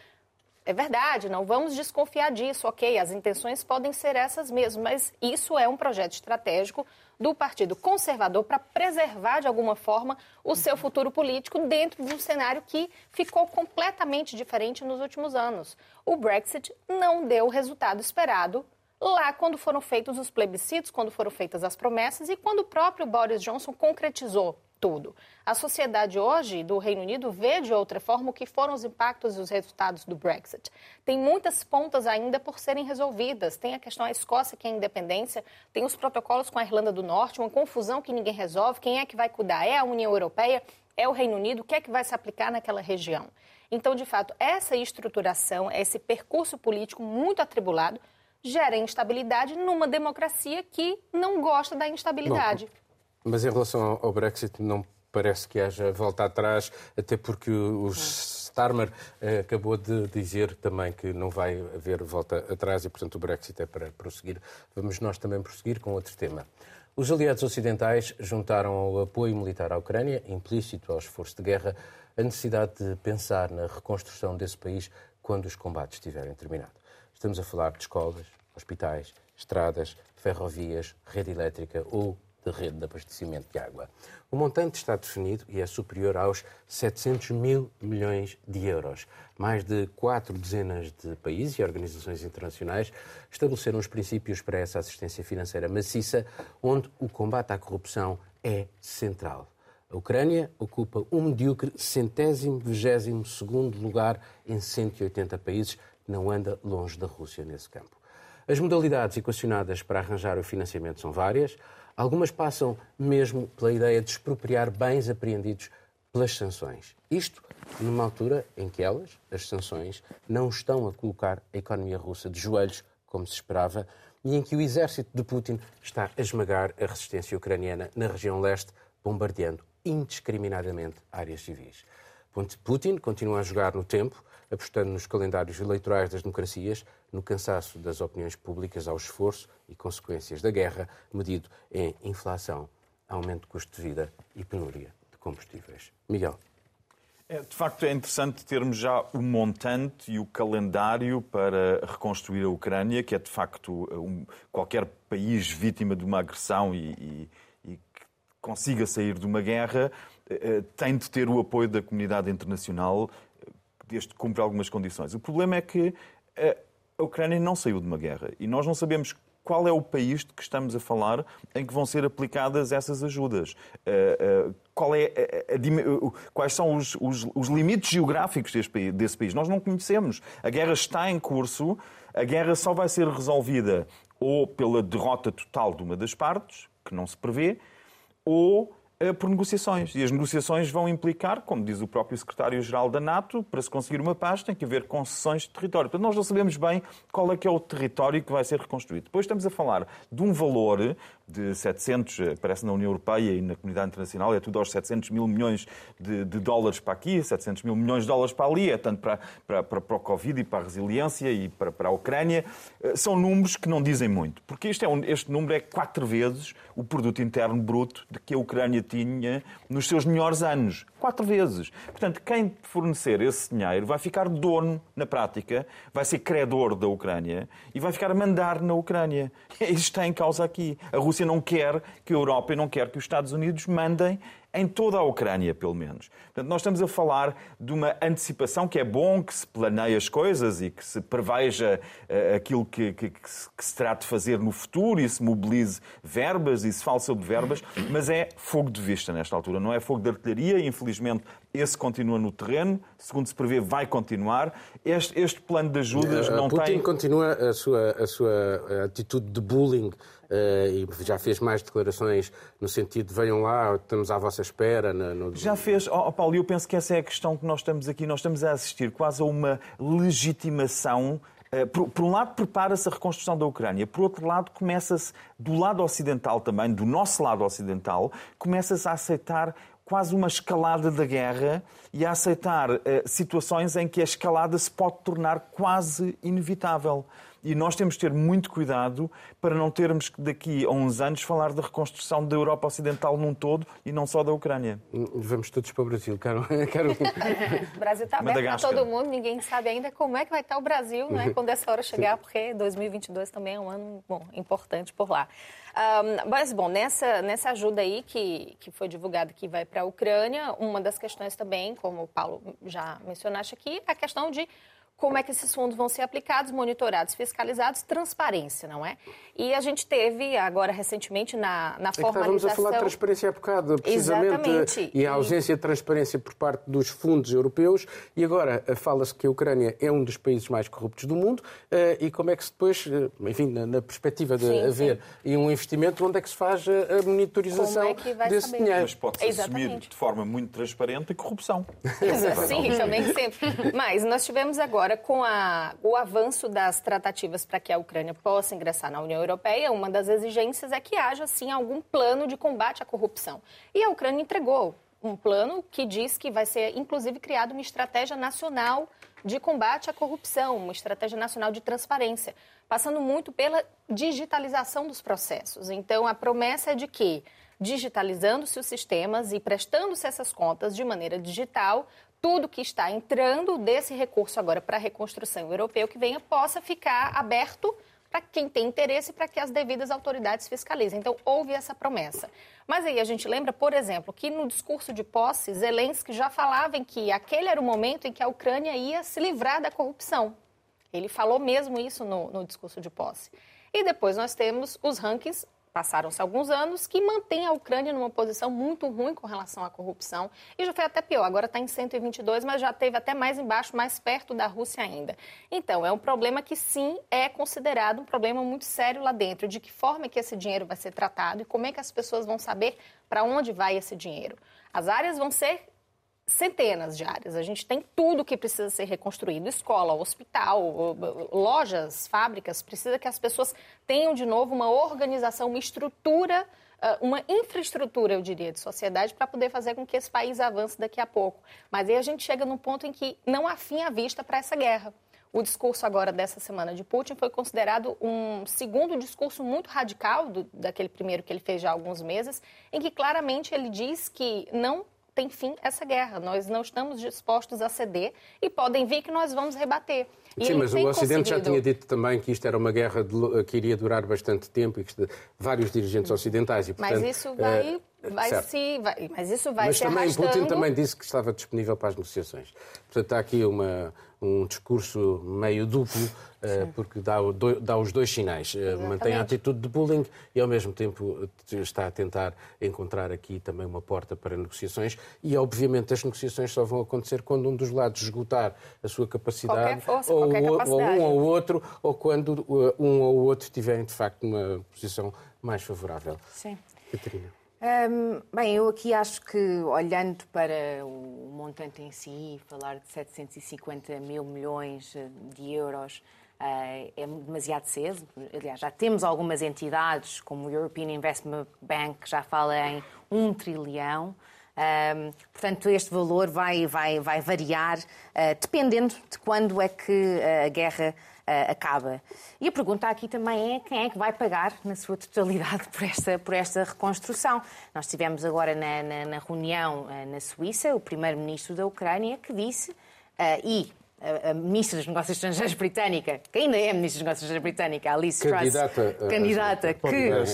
É verdade, não vamos desconfiar disso, ok? As intenções podem ser essas mesmo, mas isso é um projeto estratégico do Partido Conservador para preservar, de alguma forma, o seu futuro político dentro de um cenário que ficou completamente diferente nos últimos anos. O Brexit não deu o resultado esperado lá quando foram feitos os plebiscitos, quando foram feitas as promessas e quando o próprio Boris Johnson concretizou tudo. A sociedade hoje do Reino Unido vê de outra forma o que foram os impactos e os resultados do Brexit. Tem muitas pontas ainda por serem resolvidas. Tem a questão da Escócia, que é independência, tem os protocolos com a Irlanda do Norte, uma confusão que ninguém resolve. Quem é que vai cuidar? É a União Europeia? É o Reino Unido? O que é que vai se aplicar naquela região? Então, de fato, essa estruturação, esse percurso político muito atribulado, gera instabilidade numa democracia que não gosta da instabilidade. Não. Mas em relação ao Brexit, não parece que haja volta atrás, até porque o Starmer eh, acabou de dizer também que não vai haver volta atrás e, portanto, o Brexit é para prosseguir. Vamos nós também prosseguir com outro tema. Os aliados ocidentais juntaram ao apoio militar à Ucrânia, implícito ao esforço de guerra, a necessidade de pensar na reconstrução desse país quando os combates estiverem terminados. Estamos a falar de escolas, hospitais, estradas, ferrovias, rede elétrica ou de rede de abastecimento de água. O montante está definido e é superior aos 700 mil milhões de euros. Mais de quatro dezenas de países e organizações internacionais estabeleceram os princípios para essa assistência financeira maciça, onde o combate à corrupção é central. A Ucrânia ocupa um medíocre centésimo vigésimo segundo lugar em 180 países, não anda longe da Rússia nesse campo. As modalidades equacionadas para arranjar o financiamento são várias. Algumas passam mesmo pela ideia de expropriar bens apreendidos pelas sanções. Isto numa altura em que elas, as sanções, não estão a colocar a economia russa de joelhos, como se esperava, e em que o exército de Putin está a esmagar a resistência ucraniana na região leste, bombardeando indiscriminadamente áreas civis. Putin continua a jogar no tempo, apostando nos calendários eleitorais das democracias, no cansaço das opiniões públicas ao esforço e consequências da guerra, medido em inflação, aumento de custo de vida e penúria de combustíveis. Miguel. É, de facto, é interessante termos já o montante e o calendário para reconstruir a Ucrânia, que é de facto um, qualquer país vítima de uma agressão e, e, e que consiga sair de uma guerra eh, tem de ter o apoio da comunidade internacional, desde que cumpre algumas condições. O problema é que eh, a Ucrânia não saiu de uma guerra e nós não sabemos qual é o país de que estamos a falar em que vão ser aplicadas essas ajudas. Uh, uh, qual é a, a, a, quais são os, os, os limites geográficos desse, país? Nós não conhecemos. A guerra está em curso, a guerra só vai ser resolvida ou pela derrota total de uma das partes, que não se prevê, ou eh, por negociações. E as negociações vão implicar, como diz o próprio secretário-geral da NATO, para se conseguir uma paz tem que haver concessões de território. Portanto, nós não sabemos bem qual é que é o território que vai ser reconstruído. Depois estamos a falar de um valor de 700, eh, parece na União Europeia e na comunidade internacional, é tudo aos 700 mil milhões de, de dólares para aqui, 700 mil milhões de dólares para ali, é tanto para, para, para, para o Covid e para a resiliência e para, para a Ucrânia. Eh, são números que não dizem muito, porque este, é um, este número é quatro vezes o produto interno bruto de que a Ucrânia tinha nos seus melhores anos. Quatro vezes. Portanto, quem fornecer esse dinheiro vai ficar dono, na prática, vai ser credor da Ucrânia e vai ficar a mandar na Ucrânia. Isto está em causa aqui. A Rússia não quer que a Europa e não quer que os Estados Unidos mandem em toda a Ucrânia, pelo menos. Portanto, nós estamos a falar de uma antecipação que é bom que se planeie as coisas e que se preveja uh, aquilo que, que, que, se, que, se, terá de fazer no futuro e se mobilize verbas e se fale sobre verbas, mas é fogo de vista nesta altura, não é fogo de artilharia. Infelizmente, esse continua no terreno, segundo se prevê, vai continuar. Este, este plano de ajudas não Putin tem. Putin continua a sua, a sua atitude de bullying e já fez mais declarações no sentido de venham lá, estamos à vossa espera. No, no... Já fez, oh, Paulo, eu penso que essa é a questão que nós estamos aqui. Nós estamos a assistir quase a uma legitimação eh, por, por, um lado, prepara-se a reconstrução da Ucrânia, por outro lado, começa-se, do lado ocidental também, do nosso lado ocidental, começa-se a aceitar quase uma escalada da guerra e a aceitar uh, situações em que a escalada se pode tornar quase inevitável. E nós temos de ter muito cuidado para não termos que daqui a uns anos falar da reconstrução da Europa Ocidental num todo e não só da Ucrânia. Vamos todos para o Brasil, quero... *laughs* quero... o Brasil está aberto para todo mundo, ninguém sabe ainda como é que vai estar o Brasil né, quando essa hora chegar, porque 2022 também é um ano bom, importante por lá. Um, mas, bom, nessa, nessa ajuda aí que, que foi divulgada que vai para a Ucrânia, uma das questões também, como o Paulo já mencionaste aqui, é a questão de como é que esses fundos vão ser aplicados, monitorados, fiscalizados, transparência, não é? E a gente teve agora recentemente na, na é formalização... Estávamos a falar de transparência há bocado, precisamente, Exatamente. e a ausência de transparência por parte dos fundos europeus, e agora eh, fala-se que a Ucrânia é um dos países mais corruptos do mundo, eh, e como é que se depois, eh, enfim, na perspectiva de sim, haver sim. um investimento, onde é que se faz a monitorização é desse saber? dinheiro? Mas pode-se assumir de forma muito transparente a corrupção. *laughs* sim, também sempre. *laughs* Mas nós tivemos agora Agora, com a, o avanço das tratativas para que a Ucrânia possa ingressar na União Europeia, uma das exigências é que haja, sim, algum plano de combate à corrupção. E a Ucrânia entregou um plano que diz que vai ser, inclusive, criada uma estratégia nacional de combate à corrupção, uma estratégia nacional de transparência, passando muito pela digitalização dos processos. Então, a promessa é de que digitalizando-se os sistemas e prestando-se essas contas de maneira digital, tudo que está entrando desse recurso agora para a reconstrução europeu que venha possa ficar aberto para quem tem interesse para que as devidas autoridades fiscalizem. Então, houve essa promessa. Mas aí a gente lembra, por exemplo, que no discurso de posse, Zelensky já falava em que aquele era o momento em que a Ucrânia ia se livrar da corrupção. Ele falou mesmo isso no, no discurso de posse. E depois nós temos os rankings passaram-se alguns anos, que mantém a Ucrânia numa posição muito ruim com relação à corrupção. E já foi até pior, agora está em 122, mas já teve até mais embaixo, mais perto da Rússia ainda. Então, é um problema que sim é considerado um problema muito sério lá dentro. De que forma é que esse dinheiro vai ser tratado e como é que as pessoas vão saber para onde vai esse dinheiro. As áreas vão ser centenas de áreas. A gente tem tudo que precisa ser reconstruído: escola, hospital, lojas, fábricas. Precisa que as pessoas tenham de novo uma organização, uma estrutura uma infraestrutura, eu diria, de sociedade para poder fazer com que esse país avance daqui a pouco. Mas aí a gente chega num ponto em que não há fim à vista para essa guerra. O discurso agora dessa semana de Putin foi considerado um segundo discurso muito radical do, daquele primeiro que ele fez já há alguns meses, em que claramente ele diz que não tem fim essa guerra. Nós não estamos dispostos a ceder e podem vir que nós vamos rebater. E Sim, mas o Ocidente conseguido... já tinha dito também que isto era uma guerra de, que iria durar bastante tempo e que vários dirigentes ocidentais. E, portanto, mas isso vai, uh, vai se. Vai, mas isso vai mas se também arrastando... Putin também disse que estava disponível para as negociações. Portanto, há aqui uma, um discurso meio duplo, uh, porque dá, dá, os dois sinais. Uh, mantém a atitude de bullying e, ao mesmo tempo, está a tentar encontrar aqui também uma porta para negociações. E, obviamente, as negociações só vão acontecer quando um dos lados esgotar a sua capacidade, força, ou, capacidade. ou, um ou outro, ou quando um ou outro tiverem, de facto, uma posição mais favorável. Sim. Catarina. Bem, eu aqui acho que, olhando para o montante em si, falar de 750 mil milhões eh, de euros uh, é demasiado cedo. Aliás, já temos algumas entidades, como o European Investment Bank, que já fala em um trilhão. Um, portanto, este valor vai, vai, vai variar uh, dependendo de quando é que a guerra uh, acaba. E a pergunta aqui também é quem é que vai pagar, na sua totalidade, *laughs* por esta, por esta reconstrução. Nós tivemos agora na, na, na reunião uh, na Suíça o primeiro-ministro da Ucrânia que disse, e a, ministra dos Negócios Estrangeiros britânica, que ainda é ministra dos Negócios Estrangeiros britânica, Alice candidata, Truss, candidata, que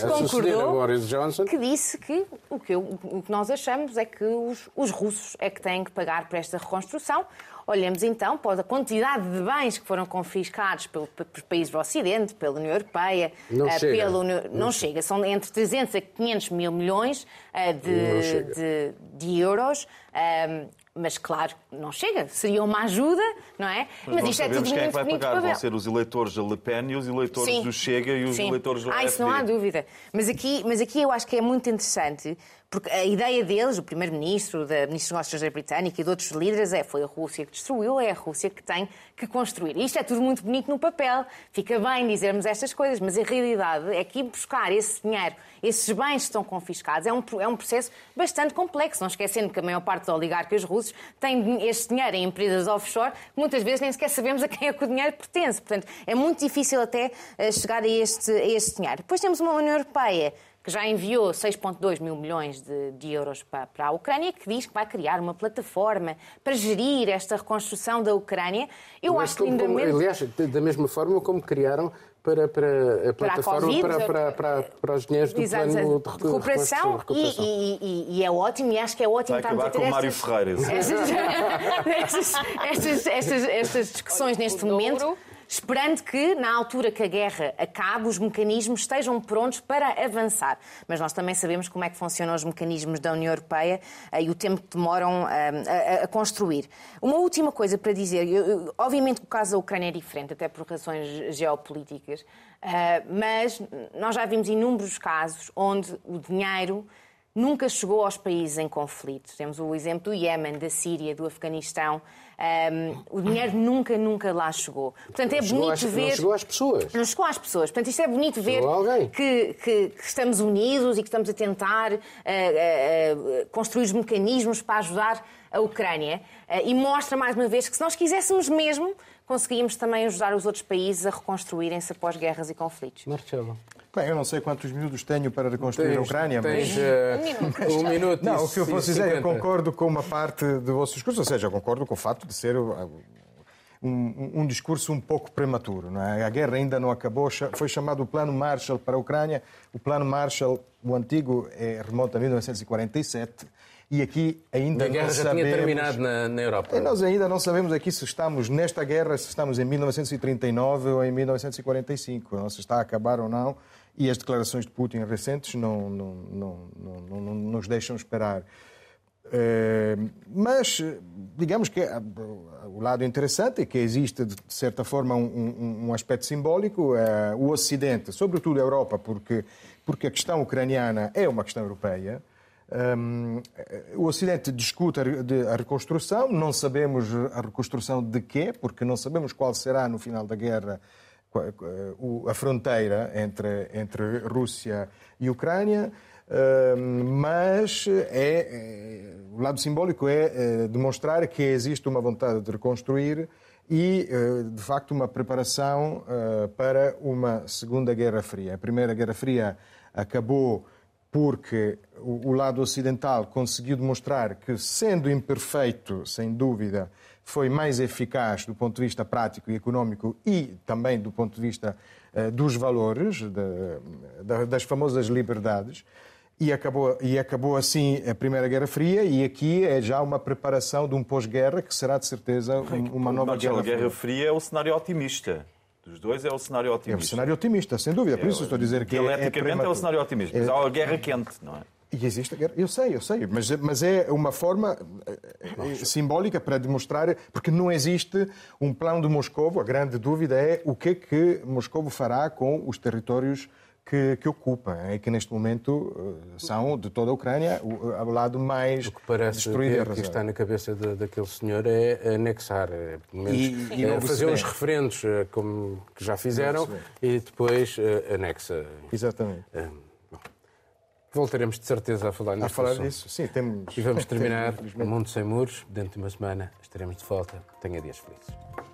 concordou, que disse que o que, eu, o que nós achamos é que os, os russos é que têm que pagar por esta reconstrução. Olhemos então para a quantidade de bens que foram confiscados pelos países do Ocidente, pela União Europeia, não, uh, chega. Pela União... não, não chega. São entre 300 a 500 mil milhões uh, de, de, de, euros. Um, mas, claro, não chega. Seria uma ajuda, não é? Mas, mas isto é tudo quem muito é que vai pagar. Vão ser os eleitores da Le Pen e os eleitores Sim. do Chega e os Sim. eleitores do Ah, isso não há dúvida. Mas aqui, mas aqui eu acho que é muito interessante porque a ideia deles, o primeiro-ministro, da ministra dos Negócios Estrangeiros britânica e de outros líderes, é foi a Rússia que destruiu, é a Rússia que tem que construir. Isto é tudo muito bonito no papel, fica bem dizermos estas coisas, mas a realidade é que ir buscar esse dinheiro, esses bens que estão confiscados, é um, é um processo bastante complexo. Não esquecendo que a maior parte dos oligarcas russos tem este dinheiro em empresas offshore, que muitas vezes nem sequer sabemos a quem é que o dinheiro pertence. Portanto, é muito difícil até eh, chegar a este, a este dinheiro. Depois temos uma União Europeia que já enviou 6,2 mil milhões de, de, euros para, para a Ucrânia, que diz que vai criar uma plataforma para gerir esta reconstrução da Ucrânia. Eu Mas acho que ainda mesmo... Aliás, da mesma forma como criaram para, para a plataforma para, a para, para, para, os dinheiros do Exato, plano de recuperação. recuperação. E, e, e, é ótimo, e acho que é ótimo Vai acabar com o Mário Ferreira. Estas, *laughs* estas, estas, estas, discussões neste momento esperando que, na altura que a guerra acabe, os mecanismos estejam prontos para avançar. Mas nós também sabemos como é que funcionam os mecanismos da União Europeia eh, e o tempo que demoram eh, a, a, construir. Uma última coisa para dizer, eu, obviamente que o caso da Ucrânia é diferente, até por razões geopolíticas, eh, mas nós já vimos inúmeros casos onde o dinheiro nunca chegou aos países em conflito. Temos o exemplo do Iémen, da Síria, do Afeganistão. Um, o dinheiro nunca, nunca lá chegou. Portanto, é bonito às, ver. Não chegou às pessoas. Não chegou às pessoas. Portanto, isto é bonito ver que, que, que, estamos unidos e que estamos a tentar uh, uh, construir os mecanismos para ajudar a Ucrânia. Uh, e mostra mais uma vez que se nós quiséssemos mesmo, conseguíamos também ajudar os outros países a reconstruírem-se após guerras e conflitos. Marcelo. Bem, eu não sei quantos minutos tenho para reconstruir tens, a Ucrânia, tens, mas... *laughs* Uh, um minuto. Não, o que eu posso dizer, eu concordo com uma parte do vosso discurso, ou seja, eu concordo com o facto de ser um, um, discurso um pouco prematuro. Não é? A guerra ainda não acabou, foi chamado o Plano Marshall para a Ucrânia. O Plano Marshall, o antigo, é, remonta a 1947 e aqui ainda a guerra não já sabemos... tinha terminado na, na Europa. E nós ainda não sabemos aqui se estamos nesta guerra, se estamos em 1939 ou em 1945, ou se está a acabar ou não e as declarações de Putin recentes não, não, não, não, não nos deixam esperar. Eh, mas, digamos que eh, o lado interessante é que existe, de certa forma, um, um aspecto simbólico. Eh, o Ocidente, sobretudo a Europa, porque, porque a questão ucraniana é uma questão europeia. Um, o Ocidente discute a, reconstrução, não sabemos a reconstrução de quê, porque não sabemos qual será no final da guerra a fronteira entre, entre Rússia e Ucrânia. mas é, é, o lado simbólico é, é demonstrar que existe uma vontade de reconstruir e, de facto, uma preparação para uma Segunda Guerra Fria. A Primeira Guerra Fria acabou porque o lado ocidental conseguiu demonstrar que, sendo imperfeito, sem dúvida, foi mais eficaz do ponto de vista prático e económico e também do ponto de vista dos valores, das famosas liberdades e acabou, e acabou assim a Primeira Guerra Fria e aqui é já uma preparação de um pós-guerra que será de certeza uma nova guerra. A Guerra Fria é o cenário otimista. Dos dois é o cenário otimista. É o cenário otimista, sem dúvida. Por isso é, estou a dizer que Dialeticamente é, é, o cenário otimista. Mas há a guerra quente, não é? E existe a guerra, eu sei, eu sei, mas, mas é uma forma eh, simbólica para demonstrar, porque não existe um plano de Moscou, a grande dúvida é o que é que Moscou fará com os territórios que, que ocupa, é que neste momento eh, são de toda a Ucrânia o, o lado mais o que parece destruído. O que está na cabeça de, daquele senhor é anexar, é, pelo menos, e, é, fazer uns referendos eh, como que já fizeram e depois anexa. Exatamente. Voltaremos de certeza a falar nisso. A falar disso, sim, temos. E vamos *laughs* terminar o Mundo Sem Muros. Dentro de uma semana estaremos de volta. Tenha dias felizes.